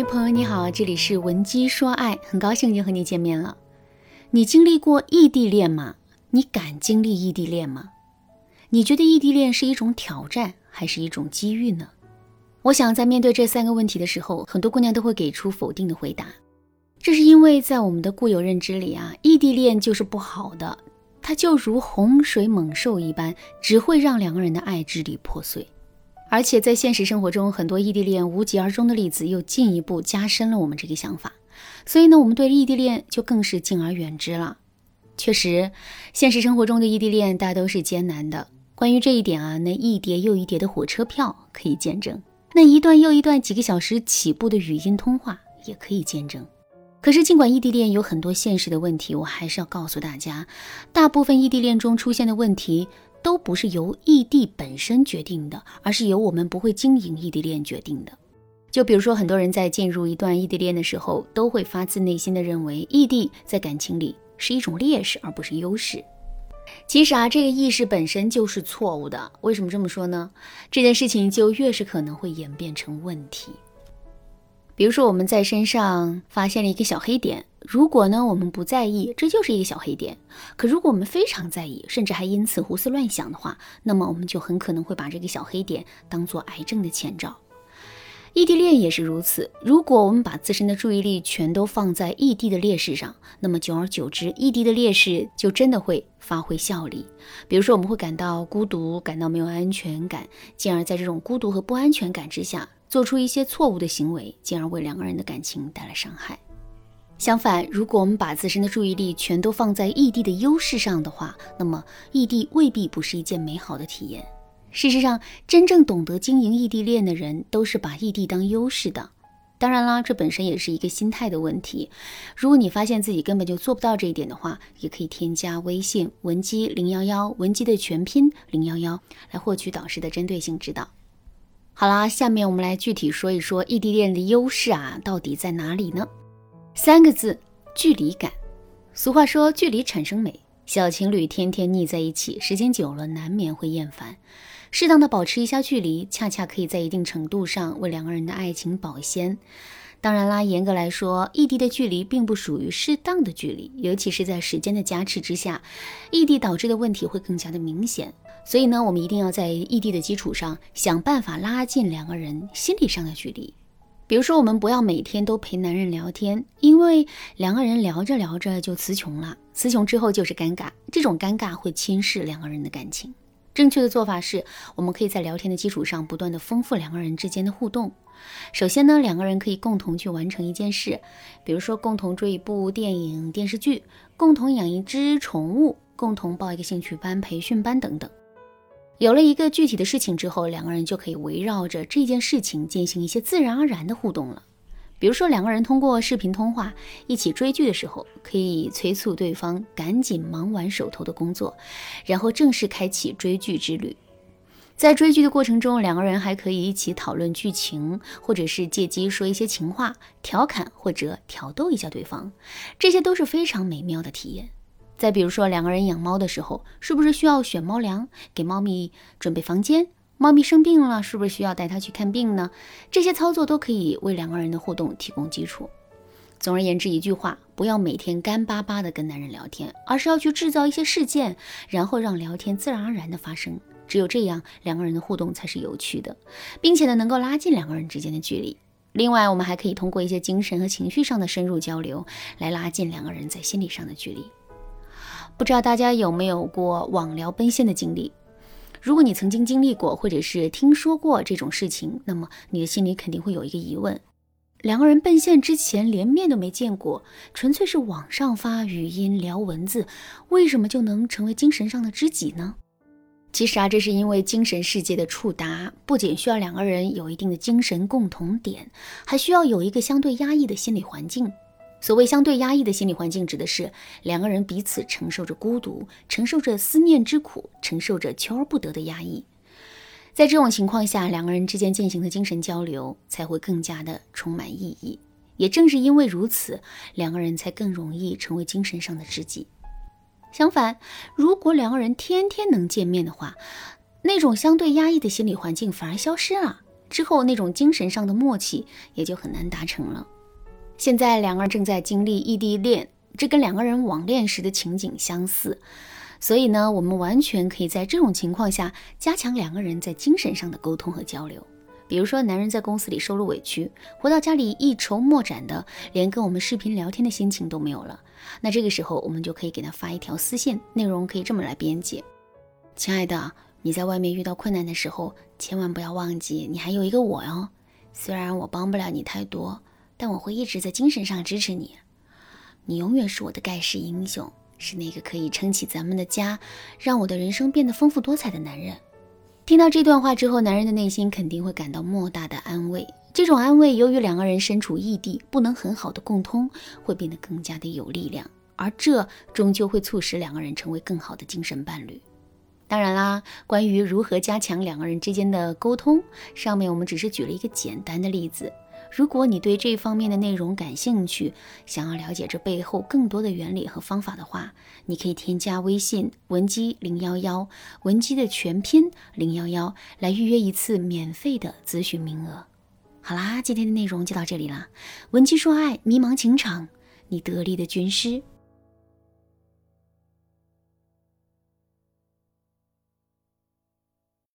嗨，朋友你好，这里是文姬说爱，很高兴又和你见面了。你经历过异地恋吗？你敢经历异地恋吗？你觉得异地恋是一种挑战还是一种机遇呢？我想在面对这三个问题的时候，很多姑娘都会给出否定的回答。这是因为在我们的固有认知里啊，异地恋就是不好的，它就如洪水猛兽一般，只会让两个人的爱支离破碎。而且在现实生活中，很多异地恋无疾而终的例子又进一步加深了我们这个想法。所以呢，我们对异地恋就更是敬而远之了。确实，现实生活中的异地恋大都是艰难的。关于这一点啊，那一叠又一叠的火车票可以见证，那一段又一段几个小时起步的语音通话也可以见证。可是，尽管异地恋有很多现实的问题，我还是要告诉大家，大部分异地恋中出现的问题。都不是由异地本身决定的，而是由我们不会经营异地恋决定的。就比如说，很多人在进入一段异地恋的时候，都会发自内心的认为异地在感情里是一种劣势，而不是优势。其实啊，这个意识本身就是错误的。为什么这么说呢？这件事情就越是可能会演变成问题。比如说，我们在身上发现了一个小黑点。如果呢，我们不在意，这就是一个小黑点。可如果我们非常在意，甚至还因此胡思乱想的话，那么我们就很可能会把这个小黑点当做癌症的前兆。异地恋也是如此。如果我们把自身的注意力全都放在异地的劣势上，那么久而久之，异地的劣势就真的会发挥效力。比如说，我们会感到孤独，感到没有安全感，进而在这种孤独和不安全感之下，做出一些错误的行为，进而为两个人的感情带来伤害。相反，如果我们把自身的注意力全都放在异地的优势上的话，那么异地未必不是一件美好的体验。事实上，真正懂得经营异地恋的人，都是把异地当优势的。当然啦，这本身也是一个心态的问题。如果你发现自己根本就做不到这一点的话，也可以添加微信文姬零幺幺，文姬的全拼零幺幺，来获取导师的针对性指导。好啦，下面我们来具体说一说异地恋的优势啊，到底在哪里呢？三个字，距离感。俗话说，距离产生美。小情侣天天腻在一起，时间久了难免会厌烦。适当的保持一下距离，恰恰可以在一定程度上为两个人的爱情保鲜。当然啦，严格来说，异地的距离并不属于适当的距离，尤其是在时间的加持之下，异地导致的问题会更加的明显。所以呢，我们一定要在异地的基础上，想办法拉近两个人心理上的距离。比如说，我们不要每天都陪男人聊天，因为两个人聊着聊着就词穷了，词穷之后就是尴尬，这种尴尬会侵蚀两个人的感情。正确的做法是，我们可以在聊天的基础上不断的丰富两个人之间的互动。首先呢，两个人可以共同去完成一件事，比如说共同追一部电影、电视剧，共同养一只宠物，共同报一个兴趣班、培训班等等。有了一个具体的事情之后，两个人就可以围绕着这件事情进行一些自然而然的互动了。比如说，两个人通过视频通话一起追剧的时候，可以催促对方赶紧忙完手头的工作，然后正式开启追剧之旅。在追剧的过程中，两个人还可以一起讨论剧情，或者是借机说一些情话，调侃或者挑逗一下对方，这些都是非常美妙的体验。再比如说，两个人养猫的时候，是不是需要选猫粮，给猫咪准备房间？猫咪生病了，是不是需要带它去看病呢？这些操作都可以为两个人的互动提供基础。总而言之，一句话，不要每天干巴巴的跟男人聊天，而是要去制造一些事件，然后让聊天自然而然的发生。只有这样，两个人的互动才是有趣的，并且呢，能够拉近两个人之间的距离。另外，我们还可以通过一些精神和情绪上的深入交流，来拉近两个人在心理上的距离。不知道大家有没有过网聊奔现的经历？如果你曾经经历过，或者是听说过这种事情，那么你的心里肯定会有一个疑问：两个人奔现之前连面都没见过，纯粹是网上发语音聊文字，为什么就能成为精神上的知己呢？其实啊，这是因为精神世界的触达不仅需要两个人有一定的精神共同点，还需要有一个相对压抑的心理环境。所谓相对压抑的心理环境，指的是两个人彼此承受着孤独，承受着思念之苦，承受着求而不得的压抑。在这种情况下，两个人之间进行的精神交流才会更加的充满意义。也正是因为如此，两个人才更容易成为精神上的知己。相反，如果两个人天天能见面的话，那种相对压抑的心理环境反而消失了。之后那种精神上的默契也就很难达成了。现在两个人正在经历异地恋，这跟两个人网恋时的情景相似，所以呢，我们完全可以在这种情况下加强两个人在精神上的沟通和交流。比如说，男人在公司里受了委屈，回到家里一筹莫展的，连跟我们视频聊天的心情都没有了。那这个时候，我们就可以给他发一条私信，内容可以这么来编辑：亲爱的。你在外面遇到困难的时候，千万不要忘记你还有一个我哟。虽然我帮不了你太多，但我会一直在精神上支持你。你永远是我的盖世英雄，是那个可以撑起咱们的家，让我的人生变得丰富多彩的男人。听到这段话之后，男人的内心肯定会感到莫大的安慰。这种安慰，由于两个人身处异地，不能很好的共通，会变得更加的有力量，而这终究会促使两个人成为更好的精神伴侣。当然啦，关于如何加强两个人之间的沟通，上面我们只是举了一个简单的例子。如果你对这方面的内容感兴趣，想要了解这背后更多的原理和方法的话，你可以添加微信文姬零幺幺，文姬的全拼零幺幺，来预约一次免费的咨询名额。好啦，今天的内容就到这里啦，文姬说爱，迷茫情场，你得力的军师。